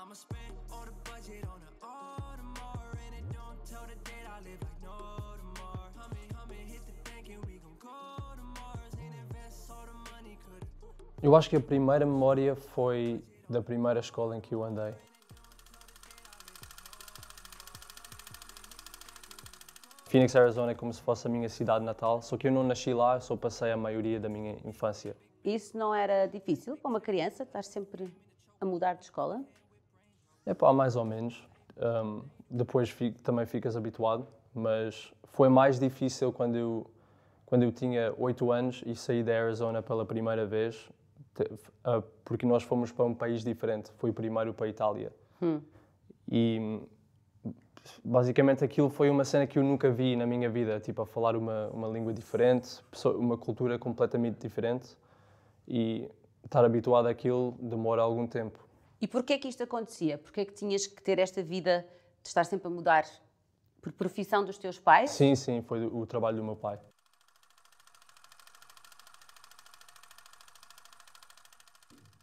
I'ma spend all the budget on the Audemars And it don't tell the date I live like no tomorrow hit the bank and we gon' go to Mars And invest all the money could've Eu acho que a primeira memória foi da primeira escola em que eu andei. Phoenix, Arizona é como se fosse a minha cidade natal, só que eu não nasci lá, só passei a maioria da minha infância. Isso não era difícil para uma criança, estar sempre a mudar de escola? É pá, mais ou menos. Um, depois fi- também ficas habituado, mas foi mais difícil quando eu, quando eu tinha 8 anos e saí da Arizona pela primeira vez, ah, porque nós fomos para um país diferente. Fui primeiro para a Itália. E basicamente aquilo foi uma cena que eu nunca vi na minha vida, tipo a falar uma, uma língua diferente, uma cultura completamente diferente e estar habituado àquilo demora algum tempo. E porquê que isto acontecia? Porquê que tinhas que ter esta vida de estar sempre a mudar? Por profissão dos teus pais? Sim, sim, foi o trabalho do meu pai.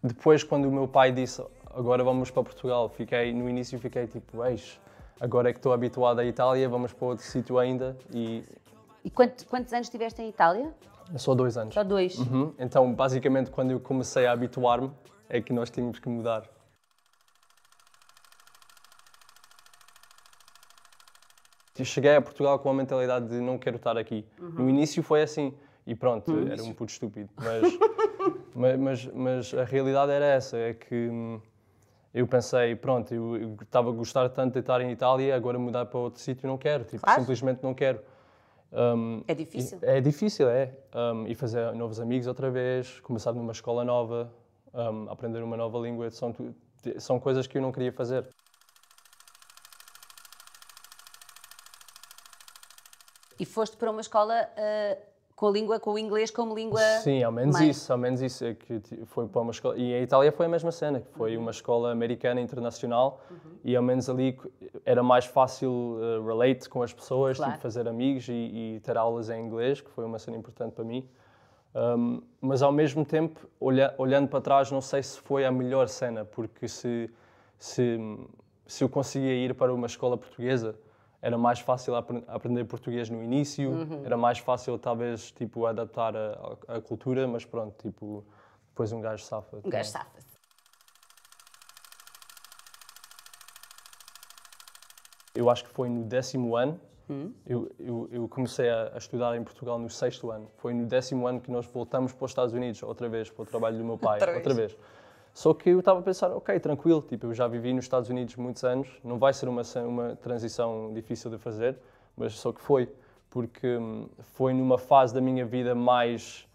Depois, quando o meu pai disse agora vamos para Portugal, fiquei no início fiquei tipo, eis, agora é que estou habituado à Itália, vamos para outro sítio ainda e E quanto- quantos anos estiveste em Itália? só dois anos. Só dois. Uhum. Então, basicamente, quando eu comecei a habituar-me, é que nós tínhamos que mudar. Cheguei a Portugal com a mentalidade de não quero estar aqui. No início foi assim, e pronto, era um puto estúpido. Mas, mas, mas, mas a realidade era essa, é que hum, eu pensei, pronto, eu estava a gostar tanto de estar em Itália, agora mudar para outro sítio não quero, tipo, Claro. simplesmente não quero. Hum, É difícil. e- É difícil, é. Um, e fazer novos amigos outra vez, começar numa escola nova, um, aprender uma nova língua, são, são coisas que eu não queria fazer. E foste para uma escola ah, com a língua, com o inglês como língua. Sim, ao menos mãe. isso, ao menos isso. É que foi para uma escola. E a Itália foi a mesma cena, que foi uma escola americana internacional e ao menos ali era mais fácil uh, relate com as pessoas, Claro. tipo, fazer amigos e, e ter aulas em inglês, que foi uma cena importante para mim. Um, mas ao mesmo tempo, olha- olhando para trás, não sei se foi a melhor cena, porque se, se, se eu conseguia ir para uma escola portuguesa, era mais fácil apre- aprender português no início, era mais fácil talvez tipo adaptar a, a- a cultura, mas pronto, tipo, depois um gajo safa. Um gajo safa-se. Eu acho que foi no décimo ano. Eu, eu, eu comecei a, a estudar em Portugal no sexto ano. Foi no décimo ano que nós voltamos para os Estados Unidos, outra vez, para o trabalho do meu pai, Outra vez. Só que eu estava a pensar, ok, tranquilo, tipo, eu já vivi nos Estados Unidos muitos anos, não vai ser uma, uma transição difícil de fazer, mas só que foi, porque hum, foi numa fase da minha vida mais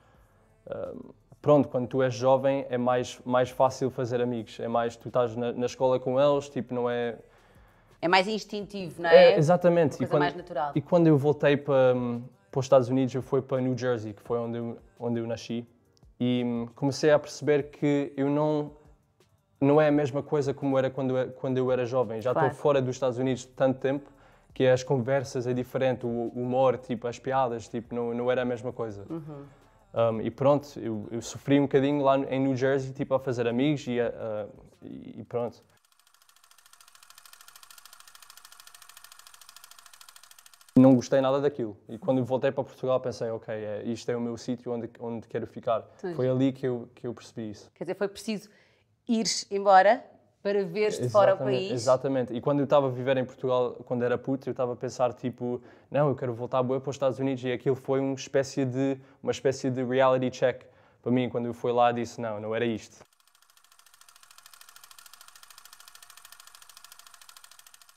hum, pronto, quando tu és jovem é mais, mais fácil fazer amigos, é mais, tu estás na, na escola com eles, tipo, não é, É mais instintivo, não é? é, exatamente. coisa mais natural. E quando eu voltei para, hum, para os Estados Unidos, eu fui para New Jersey, que foi onde eu, onde eu nasci, e hum, comecei a perceber que eu não não é a mesma coisa como era quando eu, quando eu era jovem. Já Claro. estou fora dos Estados Unidos tanto tempo que as conversas é diferente, o humor, tipo, as piadas, tipo, não, não era a mesma coisa. Uhum. Um, e pronto, eu, eu sofri um bocadinho lá em New Jersey, tipo, a fazer amigos e, a- e pronto. Não gostei nada daquilo. E quando voltei para Portugal pensei, ok, é, isto é o meu sítio onde, onde quero ficar. Pois. Foi ali que eu, que eu percebi isso. Quer dizer, foi preciso ires embora para veres de fora o país. Exatamente. E quando eu estava a viver em Portugal, quando era puto, eu estava a pensar, tipo, não, eu quero voltar bué para os Estados Unidos. E aquilo foi uma espécie de, uma espécie de reality check. Para mim, quando eu fui lá, disse, não, não era isto.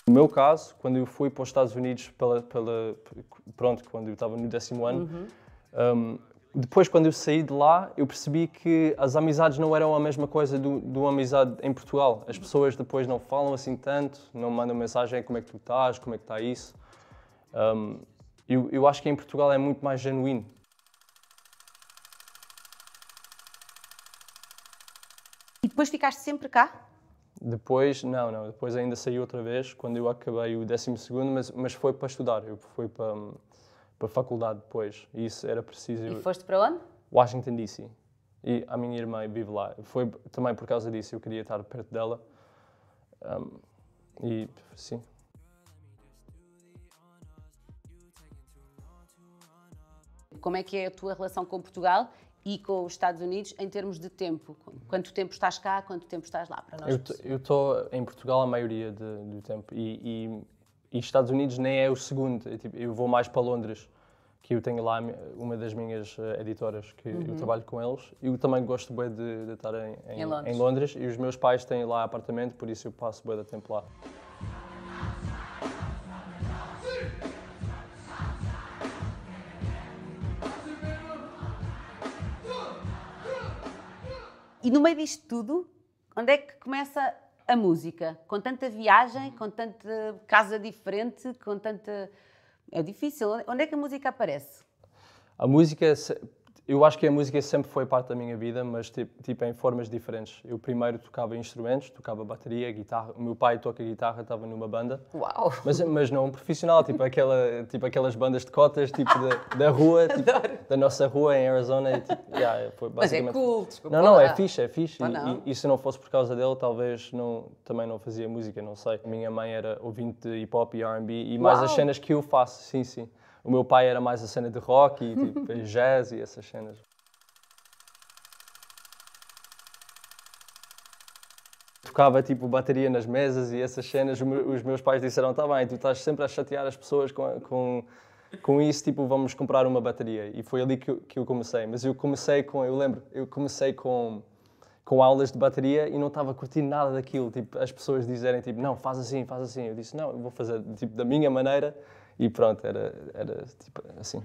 No meu caso, quando eu fui para os Estados Unidos, pela, pela, pronto, quando eu estava no décimo ano, um, depois, quando eu saí de lá, eu percebi que as amizades não eram a mesma coisa do, do amizade em Portugal. As pessoas depois não falam assim tanto, não mandam mensagem como é que tu estás, como é que está isso. Um, eu, eu acho que em Portugal é muito mais genuíno. E depois ficaste sempre cá? Depois, não, não, depois ainda saí outra vez, quando eu acabei o décimo segundo, mas, mas foi para estudar, eu fui para, para a faculdade depois, e isso era preciso. E foste para onde? Washington DC. E a minha irmã vive lá. Foi também por causa disso, eu queria estar perto dela. Um, e sim. Como é que é a tua relação com Portugal e com os Estados Unidos em termos de tempo? Quanto tempo estás cá, quanto tempo estás lá para nós? Eu Eu estou em Portugal a maioria de- do tempo e, e, e Estados Unidos nem é o segundo. É tipo, eu vou mais para Londres, que eu tenho lá uma das minhas eh, editoras, que eu trabalho com eles. Eu também gosto bué de, de estar em, Em Londres. Londres e os meus pais têm lá apartamento, por isso eu passo bué de tempo lá. E no meio disto tudo, onde é que começa a música? Com tanta viagem, com tanta casa diferente, com tanta. É difícil. Onde é que a música aparece? A música, eu acho que a música sempre foi parte da minha vida, mas tipo, em formas diferentes. Eu primeiro tocava instrumentos, tocava bateria, guitarra. O meu pai toca guitarra, estava numa banda. Uau! Mas, mas não um profissional, tipo, aquela, tipo aquelas bandas de cotas, tipo da, da rua, tipo, da nossa rua em Arizona. E, tipo, yeah, foi Mas é basicamente... cool, desculpa Não, não, é fixe, é fixe. E-? E, e se não fosse por causa dele, talvez não, também não fazia música, não sei. Minha mãe era ouvinte de hip hop e RB e mais Uau! as cenas que eu faço, sim, sim. O meu pai era mais a cena de rock e tipo, jazz e essas cenas. Tocava tipo bateria nas mesas e essas cenas. Os meus pais disseram: tá bem, tu estás sempre a chatear as pessoas com, com, com isso, tipo, vamos comprar uma bateria. E foi ali que eu, que eu comecei. Mas eu comecei com, eu lembro, eu comecei com, com aulas de bateria e não estava curtindo nada daquilo. Tipo, as pessoas dizerem, tipo, não, faz assim, faz assim. Eu disse: não, eu vou fazer tipo, da minha maneira. E pronto, era, era tipo assim.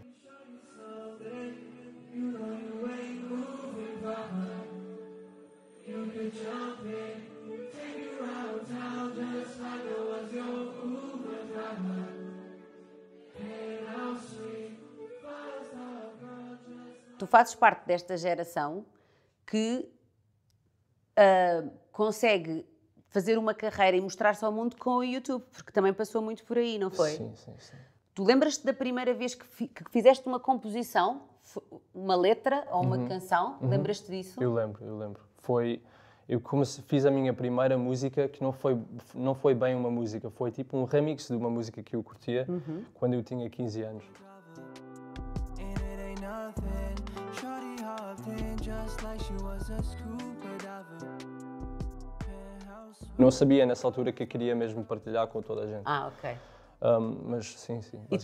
Tu fazes parte desta geração que ah, consegue fazer uma carreira e mostrar-se ao mundo com o YouTube, porque também passou muito por aí, não foi? Sim, sim, sim. Tu lembras-te da primeira vez que, fi- que fizeste uma composição, uma letra ou uma canção? Lembras-te disso? Eu lembro, eu lembro. Foi, eu comecei, fiz a minha primeira música que não foi, não foi bem uma música, foi tipo um remix de uma música que eu curtia quando eu tinha 15 anos. Não sabia nessa altura que eu queria mesmo partilhar com toda a gente. Ah, ok. Um, mas sim, sim, E,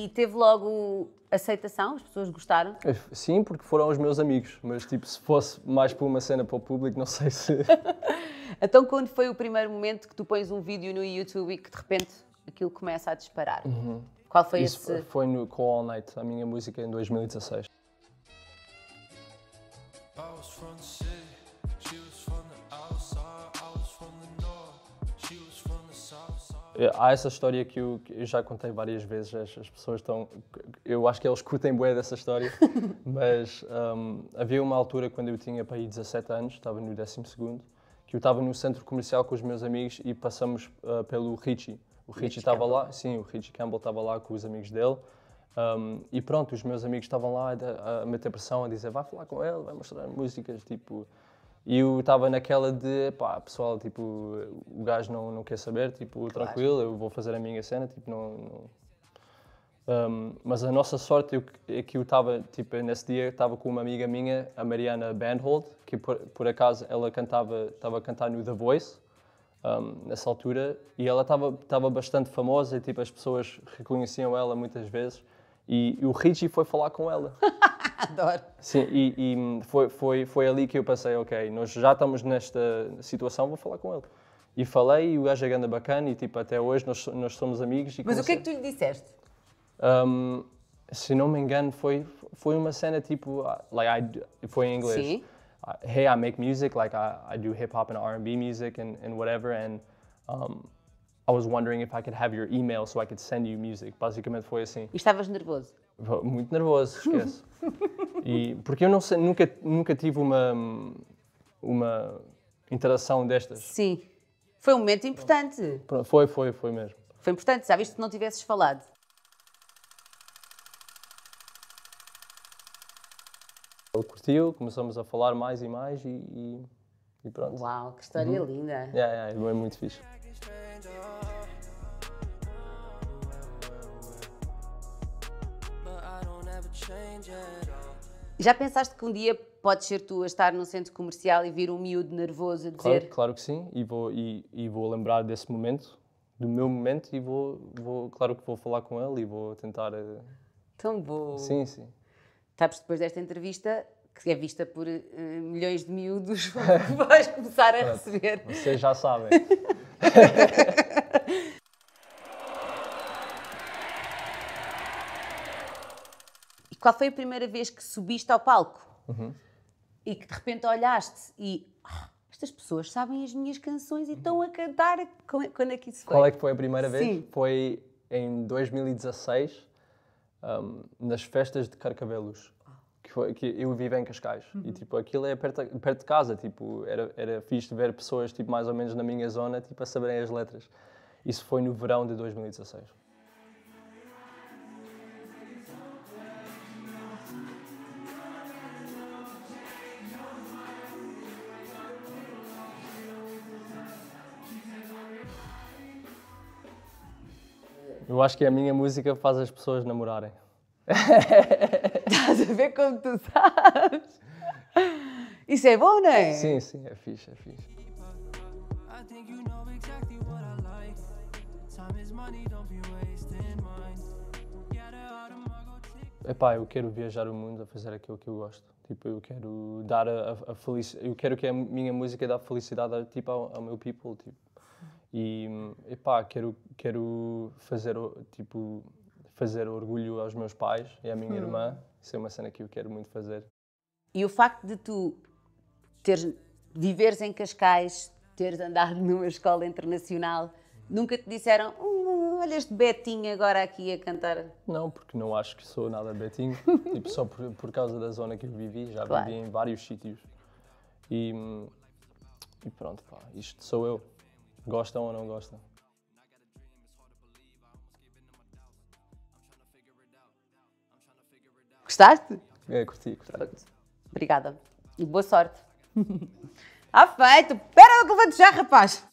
e- e teve logo aceitação? As pessoas gostaram? Sim, porque foram os meus amigos, mas tipo, se fosse mais para uma cena para o público, não sei se. Então, quando foi o primeiro momento que tu pões um vídeo no YouTube e que de repente aquilo começa a disparar? Qual foi Isso esse? foi no Call All Night, a minha música em 2016. Was from the city, she was from the outside. I was from the north, she was from the south side. É, Há essa história que eu, que eu já contei várias vezes, as, as pessoas estão. Eu acho que eles curtem bué dessa história, mas hum, havia uma altura quando eu tinha para aí 17 anos, estava no 12, que eu estava no centro comercial com os meus amigos e passamos ah, pelo Richie. O Richie estava lá, sim, o Richie Campbell estava lá com os amigos dele. Hum, e pronto, os meus amigos estavam lá a, a meter pressão, a dizer vai falar com ele, vai mostrar músicas, tipo. E eu estava naquela de, pá, pessoal, tipo, o gajo não, não quer saber, tipo, tranquilo, eu vou fazer a minha cena, tipo, não... não- Um, mas a nossa sorte eu- é que eu estava, tipo, nesse dia estava com uma amiga minha, a Mariana Bandhold, que por, por acaso ela cantava, estava a cantar no The Voice, um, nessa altura, e ela estava estava bastante famosa e, tipo, as pessoas reconheciam ela muitas vezes, e, o Richie foi falar com ela. Adoro. Sim, e, e foi, foi, foi ali que eu pensei, ok, nós já estamos nesta situação, vou falar com ele. E falei, e o gajo é grande bacana, e tipo, até hoje nós, nós somos amigos. E Mas o que é comecei- que tu lhe disseste? Um, se não me engano, foi, foi uma cena tipo, uh, like, I, foi em inglês. Sim. Uh, hey, I make music, like I, I do hip hop and R&B music and, and whatever, and um, I was wondering if I could have your email so I could send you music. Basicamente foi assim. E estavas nervoso? Muito nervoso, esquece. e, porque eu não sei, nunca, nunca tive uma, uma interação destas. Sim. Foi um momento importante. Pronto, Foi, foi, foi mesmo. Foi importante, já viste que não tivesses falado. Ele curtiu, começamos a falar mais e mais e, e, e pronto. Uau, que história linda. Yeah, yeah, é muito fixe. Já pensaste que um dia podes ser tu a estar num centro comercial e vir um miúdo nervoso a Claro, dizer claro que sim, e vou, e, e vou lembrar desse momento, do meu momento, e vou, vou, claro que vou falar com ele e vou tentar. eh, tão bom. Sim, sim. Sabes, depois desta entrevista, que é vista por eh, milhões de miúdos, vais começar a receber. Vocês já sabem. qual foi a primeira vez que subiste ao palco? Uhum. E que de repente olhaste e "Ah, estas pessoas sabem as minhas canções e estão a cantar. É- Quando é que isso foi? Qual é que foi a primeira vez? Sim. Foi em 2016, um, nas festas de Carcavelos. Que, foi, que eu vivo em Cascais. Uhum. E tipo, aquilo é perto, perto de casa. Tipo, era, era fixe ver pessoas tipo, mais ou menos na minha zona tipo, a saberem as letras. Isso foi no verão de 2016. Eu acho que a minha música faz as pessoas namorarem. Estás a ver como tu sabes? Isso é bom, não é? Sim, sim, é fixe, é fixe. I think you know exactly what I like. Time is money, don't be wasting mine. Yeah, the autumn go tick. Epá, eu quero viajar o mundo a fazer aquilo que eu gosto. Tipo, eu quero dar a, a, a felicidade, eu quero que a minha música dê felicidade a, tipo, ao, ao meu people, tipo. E, epá, quero, quero fazer, tipo, fazer orgulho aos meus pais e à minha irmã. Isso é uma cena que eu quero muito fazer. E o facto de tu teres, viveres em Cascais, teres andado numa escola internacional, nunca te disseram, "Hum, olha este Betinho agora aqui a cantar. Não, porque não acho que sou nada betinho. tipo, só por, por causa da zona que eu vivi. Já Claro. vivi em vários sítios. E, e pronto, pá, isto sou eu. Gostam ou não gostam? Gostaste? É, curti, curti. Obrigada. E boa sorte. Ah, feito. Espera que eu levanto já, rapaz.